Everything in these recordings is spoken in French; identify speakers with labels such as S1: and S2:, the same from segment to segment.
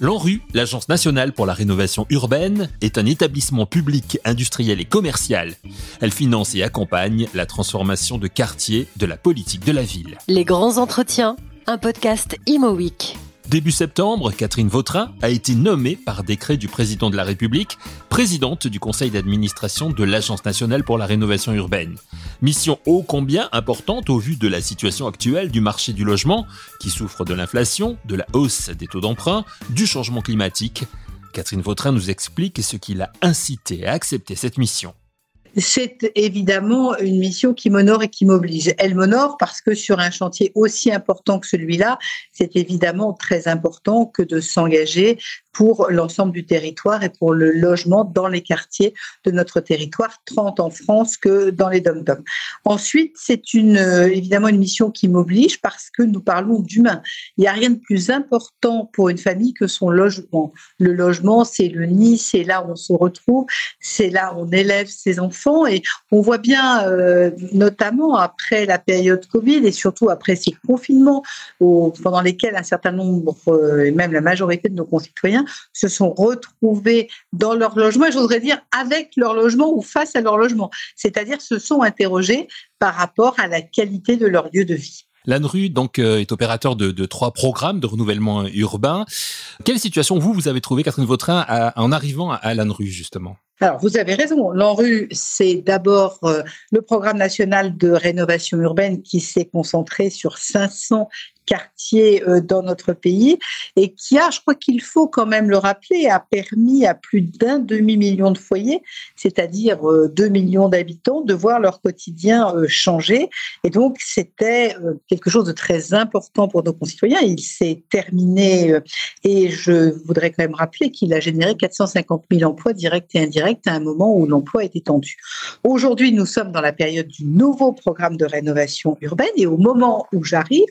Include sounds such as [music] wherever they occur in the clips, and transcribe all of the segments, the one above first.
S1: L'ANRU, l'Agence nationale pour la rénovation urbaine, est un établissement public, industriel et commercial. Elle finance et accompagne la transformation de quartiers de la politique de la ville.
S2: Les grands entretiens, un podcast Imo
S1: Début septembre, Catherine Vautrin a été nommée par décret du président de la République présidente du conseil d'administration de l'Agence nationale pour la rénovation urbaine. Mission ô combien importante au vu de la situation actuelle du marché du logement qui souffre de l'inflation, de la hausse des taux d'emprunt, du changement climatique. Catherine Vautrin nous explique ce qui l'a incité à accepter cette mission
S3: c'est évidemment une mission qui m'honore et qui m'oblige. Elle m'honore parce que sur un chantier aussi important que celui-là, c'est évidemment très important que de s'engager pour l'ensemble du territoire et pour le logement dans les quartiers de notre territoire, 30 en France que dans les dom-dom. Ensuite, c'est une, euh, évidemment une mission qui m'oblige parce que nous parlons d'humain. Il n'y a rien de plus important pour une famille que son logement. Le logement, c'est le nid, c'est là où on se retrouve, c'est là où on élève ses enfants et on voit bien, euh, notamment après la période Covid et surtout après ces confinements pendant lesquels un certain nombre, euh, et même la majorité de nos concitoyens, se sont retrouvés dans leur logement, et j'oserais dire avec leur logement ou face à leur logement, c'est-à-dire se sont interrogés par rapport à la qualité de leur lieu de vie.
S1: L'ANRU donc euh, est opérateur de, trois programmes de renouvellement urbain. Quelle situation vous vous avez trouvé Catherine Vautrin en arrivant à, l'ANRU justement?
S3: Alors, vous avez raison. L'ANRU, c'est d'abord euh, le programme national de rénovation urbaine qui s'est concentré sur 500 quartiers euh, dans notre pays et qui a, je crois qu'il faut quand même le rappeler, a permis à plus d'un demi-million de foyers, c'est-à-dire 2 euh, millions d'habitants, de voir leur quotidien euh, changer. Et donc, c'était quelque chose de très important pour nos concitoyens. Il s'est terminé et je voudrais quand même rappeler qu'il a généré 450 000 emplois directs et indirects à un moment où l'emploi était tendu. Aujourd'hui, nous sommes dans la période du nouveau programme de rénovation urbaine et au moment où j'arrive,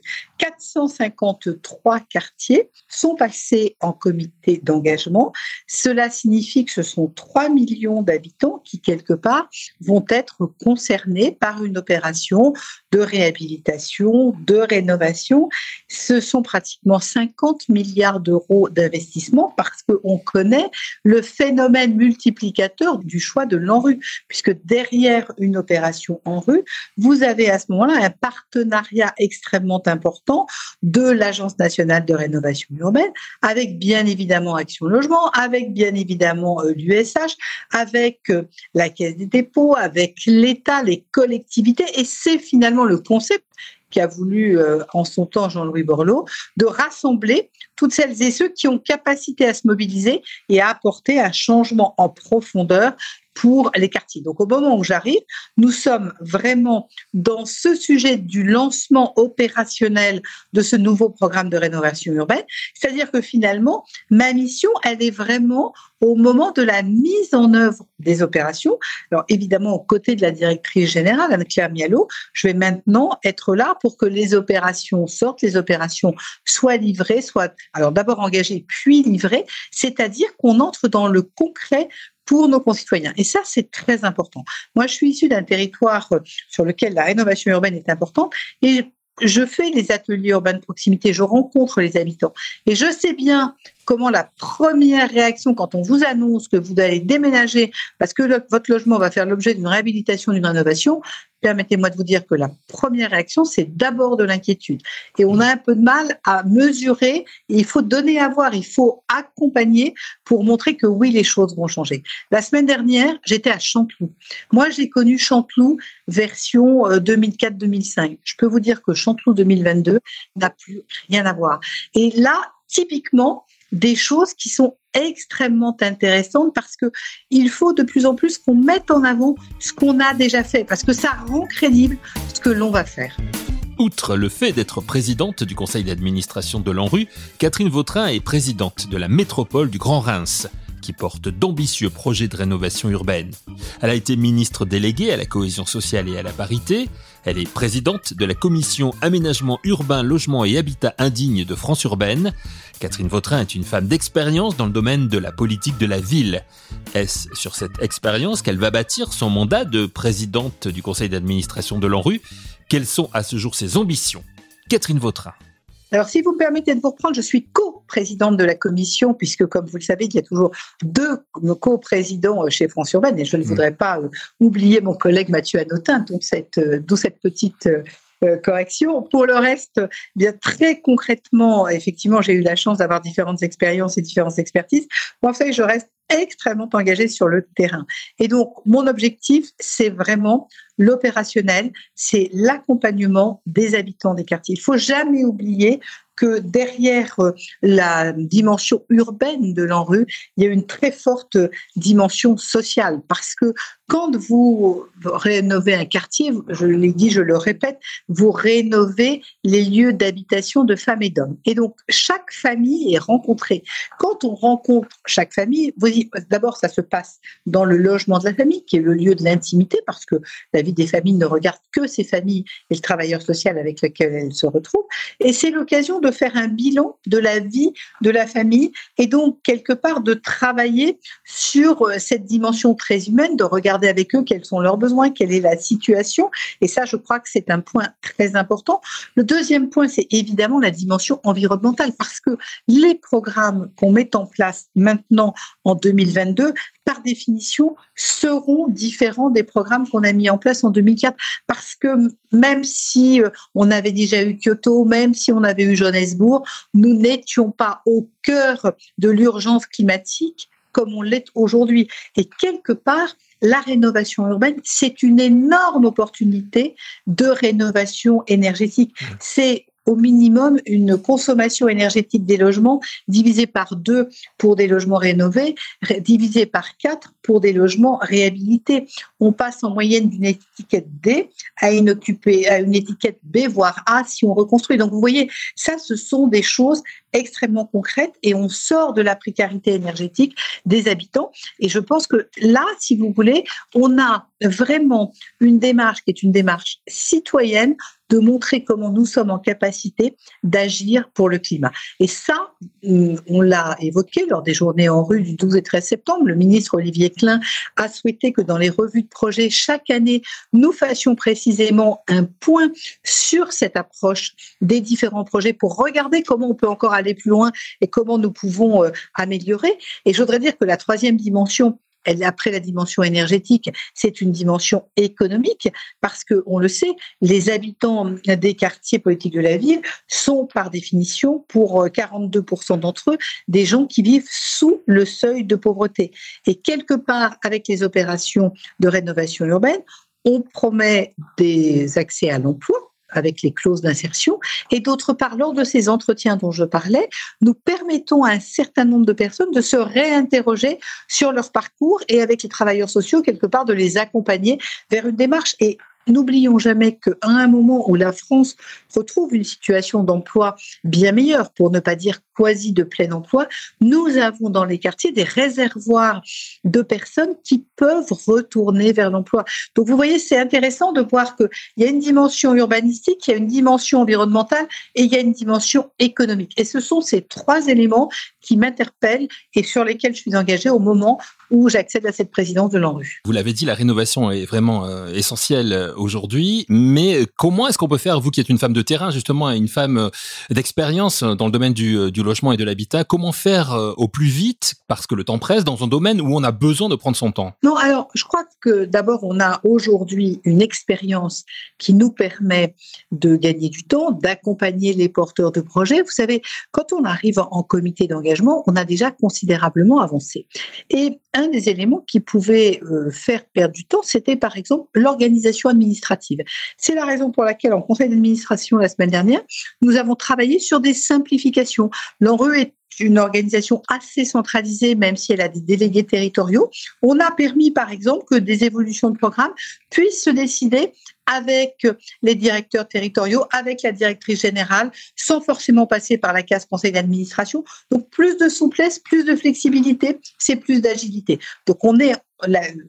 S3: 453 quartiers sont passés en comité d'engagement. Cela signifie que ce sont 3 millions d'habitants qui, quelque part, vont être concernés par une opération de réhabilitation, de rénovation. Ce sont pratiquement 50 milliards d'euros d'investissement parce qu'on connaît le phénomène multiplicateur du choix de l'ANRU, puisque derrière une opération en rue, vous avez à ce moment-là un partenariat extrêmement important de l'Agence nationale de rénovation urbaine, avec bien évidemment Action Logement, avec bien évidemment euh, l'USH, avec euh, la Caisse des dépôts, avec l'État, les collectivités, et c'est finalement le concept qu'a voulu euh, en son temps Jean-Louis Borloo, de rassembler toutes celles et ceux qui ont capacité à se mobiliser et à apporter un changement en profondeur pour les quartiers. Donc au moment où j'arrive, nous sommes vraiment dans ce sujet du lancement opérationnel de ce nouveau programme de rénovation urbaine. C'est-à-dire que finalement, ma mission, elle est vraiment au moment de la mise en œuvre des opérations. Alors évidemment, aux côtés de la directrice générale, Anne-Claire Mialot, je vais maintenant être là pour que les opérations sortent, les opérations soient livrées, soient alors d'abord engagées puis livrées, c'est-à-dire qu'on entre dans le concret pour nos concitoyens. Et ça, c'est très important. Moi, je suis issue d'un territoire euh, sur lequel la rénovation urbaine est importante et je fais les ateliers urbains de proximité, je rencontre les habitants. Et je sais bien comment la première réaction quand on vous annonce que vous allez déménager parce que votre logement va faire l'objet d'une réhabilitation, d'une rénovation, permettez-moi de vous dire que la première réaction, c'est d'abord de l'inquiétude. Et on a un peu de mal à mesurer. il faut donner à voir, il faut accompagner pour montrer que oui, les choses vont changer. La semaine dernière, j'étais à Chanteloup. Moi, j'ai connu Chanteloup version 2004-2005. Euh, Je peux vous dire que Chanteloup 2022 n'a plus rien à voir. Et là, typiquement, des choses qui sont extrêmement intéressantes parce que il faut de plus en plus qu'on mette en avant ce qu'on a déjà fait parce que ça rend crédible ce que l'on va faire.
S1: Outre le fait d'être présidente du conseil d'administration de l'ANRU, Catherine Vautrin est présidente de la métropole du Grand Reims qui porte d'ambitieux projets de rénovation urbaine. Elle a été ministre déléguée à la cohésion sociale et à la parité. Elle est présidente de la commission aménagement urbain, logement et habitat indigne de France urbaine. Catherine Vautrin est une femme d'expérience dans le domaine de la politique de la ville. Est-ce sur cette expérience qu'elle va bâtir son mandat de présidente du conseil d'administration de l'ANRU? Quelles sont à ce jour ses ambitions? Catherine Vautrin.
S3: Alors, si vous me permettez de vous reprendre, je suis co-présidente de la commission, puisque, comme vous le savez, il y a toujours deux co-présidents euh, chez France Urbaine, et je ne mmh. voudrais pas euh, oublier mon collègue Mathieu Anotin, d'où cette, cette petite correction. Pour le reste, bien très concrètement, effectivement, j'ai eu la chance d'avoir différentes expériences et différentes expertises. Moi, en fait, je reste extrêmement engagée sur le terrain. Et donc, mon objectif, c'est vraiment l'opérationnel, c'est l'accompagnement des habitants des quartiers. Il faut jamais oublier que derrière euh, la dimension urbaine de l'ANRU, il y a une très forte dimension sociale parce que quand vous rénovez un quartier, je l'ai dit, je le répète, vous rénovez les lieux d'habitation de femmes et d'hommes. Et donc, chaque famille est rencontrée. Quand on rencontre chaque famille, d'abord, ça se passe dans le logement de la famille, qui est le lieu de l'intimité, parce que la vie des familles ne regarde que ces familles et le travailleur social avec lequel elles se retrouvent. Et c'est l'occasion de faire un bilan de la vie de la famille et donc quelque part de travailler sur euh, cette dimension très humaine, de regarder avec eux quels sont leurs besoins, quelle est la situation. Et ça, je crois que c'est un point très important. Le deuxième point, c'est évidemment la dimension environnementale parce que les programmes qu'on met en place maintenant en 2022 par définition, seront différents des programmes qu'on a mis en place en 2004. Parce que même si euh, on avait déjà eu Kyoto, même si on avait eu Johannesburg, nous n'étions pas au cœur de l'urgence climatique comme on l'est aujourd'hui. Et quelque part, la rénovation urbaine, c'est une énorme opportunité de rénovation énergétique. Mmh. C'est au minimum une consommation énergétique des logements divisée par deux pour des logements rénovés, divisée par quatre pour des logements réhabilités. On passe en moyenne d'une étiquette D à une, occupée, à une étiquette B, voire A si on reconstruit. Donc vous voyez, ça, ce sont des choses extrêmement concrètes et on sort de la précarité énergétique des habitants. Et je pense que là, si vous voulez, on a vraiment une démarche qui est une démarche citoyenne de montrer comment nous sommes en capacité d'agir pour le climat. Et ça, on l'a évoqué lors des journées en rue du 12 et 13 septembre. Le ministre Olivier Klein a souhaité que dans les revues de projet, chaque année, nous fassions précisément un point sur cette approche des différents projets pour regarder comment on peut encore aller plus loin et comment nous pouvons euh, améliorer. Et je voudrais dire que la troisième dimension après la dimension énergétique, c'est une dimension économique parce que on le sait, les habitants des quartiers politiques de la ville sont par définition pour 42% euh, d'entre eux des gens qui vivent sous le seuil de pauvreté. Et quelque part avec les opérations de rénovation urbaine, on promet des accès à l'emploi avec les clauses d'insertion. Et d'autre part, lors de ces entretiens dont je parlais, nous permettons à un certain nombre de personnes de se réinterroger sur leur parcours et avec les travailleurs sociaux, quelque part, de les accompagner vers une démarche. Et N'oublions jamais qu'à un moment où la France retrouve une situation d'emploi bien meilleure, pour ne pas dire quasi de plein emploi, nous avons dans les quartiers des réservoirs de personnes qui peuvent retourner vers l'emploi. Donc vous voyez, c'est intéressant de voir qu'il y a une dimension urbanistique, il y a une dimension environnementale et il y a une dimension économique. Et ce sont ces trois éléments qui m'interpellent et sur lesquels je suis engagée au moment où j'accède à cette présidence de l'ANRU.
S1: Vous l'avez dit, la rénovation est vraiment euh, essentielle euh, aujourd'hui, mais comment est-ce qu'on peut faire, vous qui êtes une femme de terrain, justement, une femme euh, d'expérience dans le domaine du, du logement et de l'habitat, comment faire au plus vite, parce que le temps presse, dans un domaine où on a besoin de prendre son temps?
S3: Non, alors je crois que d'abord, on a aujourd'hui une expérience qui nous permet de gagner du temps, d'accompagner les porteurs de projets. Vous savez, quand on arrive en comité d'engagement, on a déjà considérablement avancé. Et un des éléments qui pouvait euh, faire perdre du temps, c'était par exemple l'organisation administrative. C'est la raison pour laquelle, en conseil d'administration la semaine dernière, nous avons travaillé sur des simplifications. L'enreu est une organisation assez centralisée, même si elle a des délégués territoriaux. On a permis, par exemple, que des évolutions de programme puissent se décider avec les directeurs territoriaux, avec la directrice générale, sans forcément passer par la case conseil d'administration. Donc plus de souplesse, plus de flexibilité, c'est plus d'agilité. Donc on est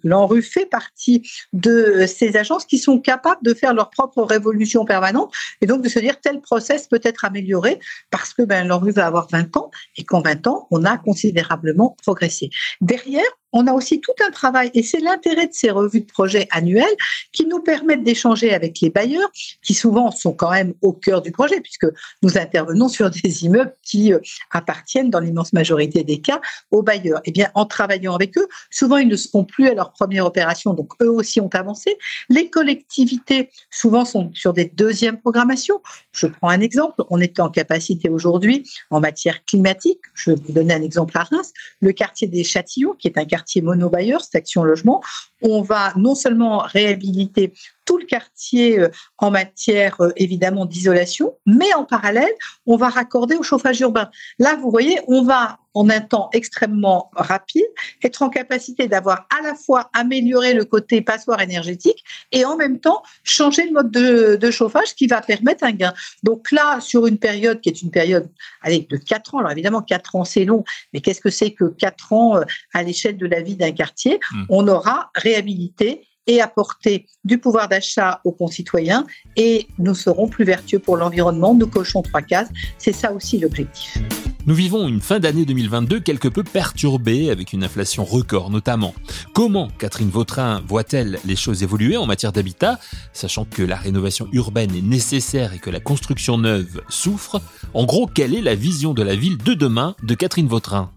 S3: l'ANRU fait partie de ces agences qui sont capables de faire leur propre révolution permanente et donc de se dire tel process peut être amélioré parce que ben, l'ANRU va avoir 20 ans et qu'en 20 ans, on a considérablement progressé. Derrière, on a aussi tout un travail, et c'est l'intérêt de ces revues de projet annuelles qui nous permettent d'échanger avec les bailleurs, qui souvent sont quand même au cœur du projet, puisque nous intervenons sur des [laughs] immeubles qui euh, appartiennent dans l'immense majorité des cas aux bailleurs. Eh bien, en travaillant avec eux, souvent ils ne seront plus à leur première opération, donc eux aussi ont avancé. Les collectivités, souvent, sont sur des deuxièmes programmations. Je prends un exemple. On est en capacité aujourd'hui en matière climatique. Je vais vous donner un exemple à Reims. Le quartier des Châtillons, qui est un quartier quartier monobailleur, cette action logement, on va non seulement réhabiliter tout le quartier euh, en matière euh, évidemment d'isolation, mais en parallèle, on va raccorder au chauffage urbain. Là, vous voyez, on va en un temps extrêmement rapide être en capacité d'avoir à la fois amélioré le côté passoire énergétique et en même temps changer le mode de, chauffage qui va permettre un gain. Donc là, sur une période qui est une période allez, de 4 ans, alors évidemment 4 ans c'est long, mais qu'est-ce que c'est que 4 ans euh, à l'échelle de la vie d'un quartier? Mmh. On aura réhabilité et apporter du pouvoir d'achat aux concitoyens et nous serons plus vertueux pour l'environnement. Nous cochons trois cases. C'est ça aussi l'objectif.
S1: Nous vivons une fin d'année 2022 quelque peu perturbée avec une inflation record notamment. Comment Catherine Vautrin voit-elle les choses évoluer en matière d'habitat, sachant que la rénovation urbaine est nécessaire et que la construction neuve souffre En gros, quelle est la vision de la ville de demain de Catherine Vautrin?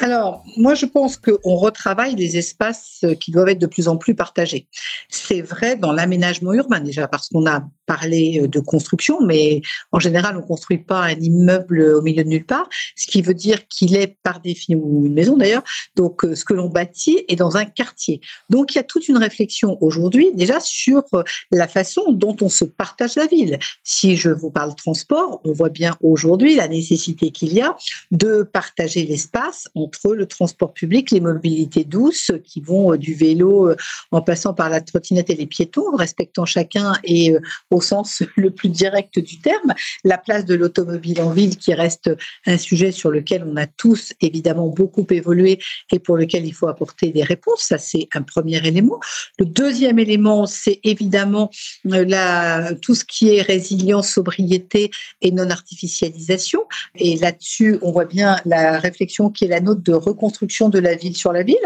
S3: Alors, moi, je pense qu'on retravaille des espaces qui doivent être de plus en plus partagés. C'est vrai dans l'aménagement urbain déjà, parce qu'on a parlé de construction, mais en général, on ne construit pas un immeuble au milieu de nulle part, ce qui veut dire qu'il est par définition, ou une maison d'ailleurs, donc euh, ce que l'on bâtit est dans un quartier. Donc, il y a toute une réflexion aujourd'hui déjà sur euh, la façon dont on se partage la ville. Si je vous parle transport, on voit bien aujourd'hui la nécessité qu'il y a de partager l'espace entre le transport public, les mobilités douces qui vont euh, du vélo euh, en passant par la trottinette et les piétons, respectant chacun et euh, au sens [laughs] le plus direct du terme, la place de l'automobile en ville qui reste un sujet sur lequel on a tous évidemment beaucoup évolué et pour lequel il faut apporter des réponses. Ça, c'est un premier élément. Le deuxième élément, c'est évidemment la, tout ce qui est résilience, sobriété et non-artificialisation. Et là-dessus, on voit bien la réflexion qui est la nôtre de reconstruction de la ville sur la ville.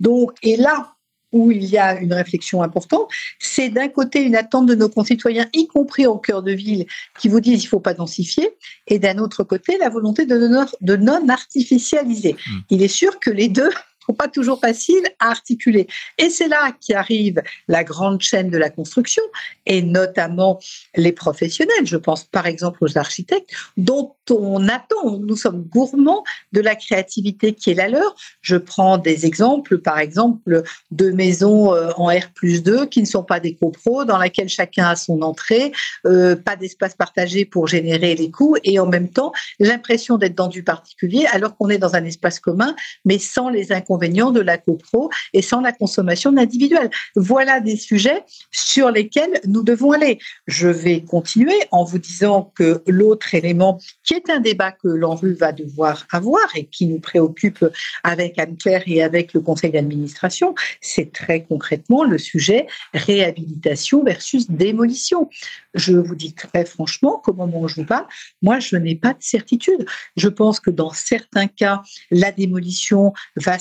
S3: Donc, et là, où il y a une réflexion importante, c'est d'un côté une attente de nos concitoyens, y compris au cœur de ville, qui vous disent qu'il ne faut pas densifier, et d'un autre côté, la volonté de non, artificialiser. Mmh. Il est sûr que les deux pas toujours facile à articuler. Et c'est là qu'arrive la grande chaîne de la construction, et notamment les professionnels. Je pense par exemple aux architectes, dont on attend, nous sommes gourmands de la créativité qui est la leur. Je prends des exemples, par exemple, de maisons euh, en R plus 2 qui ne sont pas des copros, dans laquelle chacun a son entrée, euh, pas d'espace partagé pour générer les coûts, et en même temps l'impression d'être dans du particulier alors qu'on est dans un espace commun, mais sans les inconvénients de la copro et sans la consommation individuelle. Voilà des sujets sur lesquels nous devons aller. Je vais continuer en vous disant que l'autre élément, qui est un débat que l'ANRU va devoir avoir et qui nous préoccupe avec Anne-Claire et avec le conseil d'administration, c'est très concrètement le sujet réhabilitation versus démolition. Je vous dis très franchement qu'au moment où je vous parle, moi, je n'ai pas de certitude. Je pense que dans certains cas, la démolition va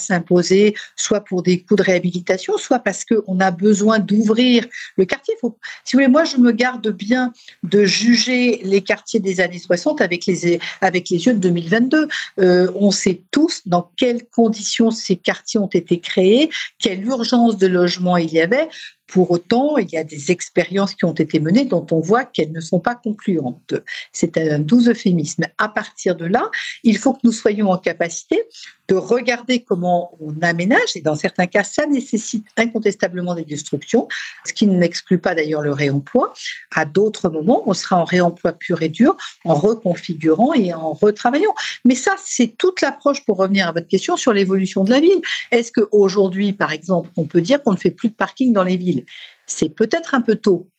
S3: soit pour des coûts de réhabilitation, soit parce qu'on a besoin d'ouvrir le quartier. Si vous voulez, moi, je me garde bien de juger les quartiers des années 60 avec les, avec les yeux de 2022. Euh, on sait tous dans quelles conditions ces quartiers ont été créés, quelle urgence de logement il y avait. Pour autant, il y a des expériences qui ont été menées dont on voit qu'elles ne sont pas concluantes. C'est un doux euphémisme. À partir de là, il faut que nous soyons en capacité de regarder comment on aménage, et dans certains cas, ça nécessite incontestablement des destructions, ce qui n'exclut pas d'ailleurs le réemploi. À d'autres moments, on sera en réemploi pur et dur, en reconfigurant et en retravaillant. Mais ça, c'est toute l'approche pour revenir à votre question sur l'évolution de la ville. Est-ce qu'aujourd'hui, par exemple, on peut dire qu'on ne fait plus de parking dans les villes? C'est peut-être un peu tôt.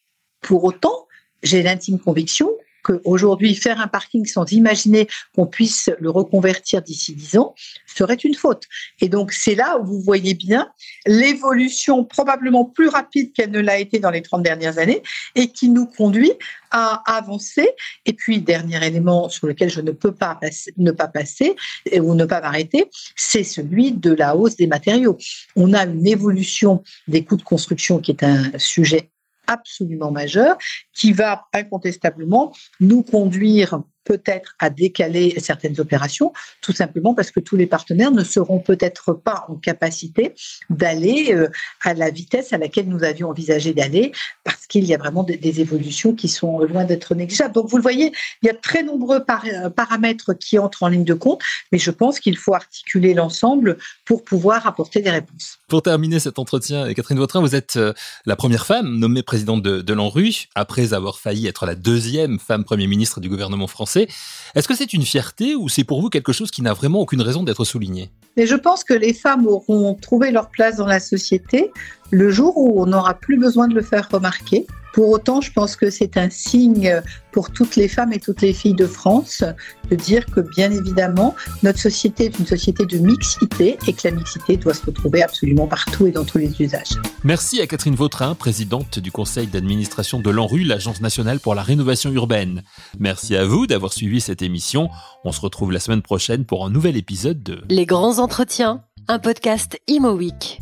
S3: Pour autant, j'ai l'intime conviction qu'aujourd'hui, faire un parking sans imaginer qu'on puisse le reconvertir d'ici 10 ans serait une faute. Et donc, c'est là où vous voyez bien l'évolution probablement plus rapide qu'elle ne l'a été dans les 30 dernières années et qui nous conduit à avancer. Et puis, dernier élément sur lequel je ne peux pas ne pas passer ou ne pas m'arrêter, c'est celui de la hausse des matériaux. On a une évolution des coûts de construction qui est un sujet absolument majeur qui va incontestablement nous conduire peut-être à décaler certaines opérations, tout simplement parce que tous les partenaires ne seront peut-être pas en capacité d'aller euh, à la vitesse à laquelle nous avions envisagé d'aller, parce qu'il y a vraiment des, évolutions qui sont loin d'être négligeables. Donc vous le voyez, il y a très nombreux euh, paramètres qui entrent en ligne de compte, mais je pense qu'il faut articuler l'ensemble pour pouvoir apporter des réponses.
S1: Pour terminer cet entretien, Catherine Vautrin, vous êtes euh, la première femme nommée présidente de, de l'ANRU, après avoir failli être la deuxième femme Premier ministre du gouvernement Est-ce que c'est une fierté ou c'est pour vous quelque chose qui n'a vraiment aucune raison d'être souligné?
S3: Mais je pense que les femmes auront trouvé leur place dans la société le jour où on n'aura plus besoin de le faire remarquer pour autant, je pense que c'est un signe pour toutes les femmes et toutes les filles de France de dire que, bien évidemment, notre société est une société de mixité et que la mixité doit se retrouver absolument partout et dans tous les usages.
S1: Merci à Catherine Vautrin, présidente du conseil d'administration de l'ANRU, l'Agence nationale pour la rénovation urbaine. Merci à vous d'avoir suivi cette émission. On se retrouve la semaine prochaine pour un nouvel épisode de
S2: Les grands entretiens, un podcast Imo Week.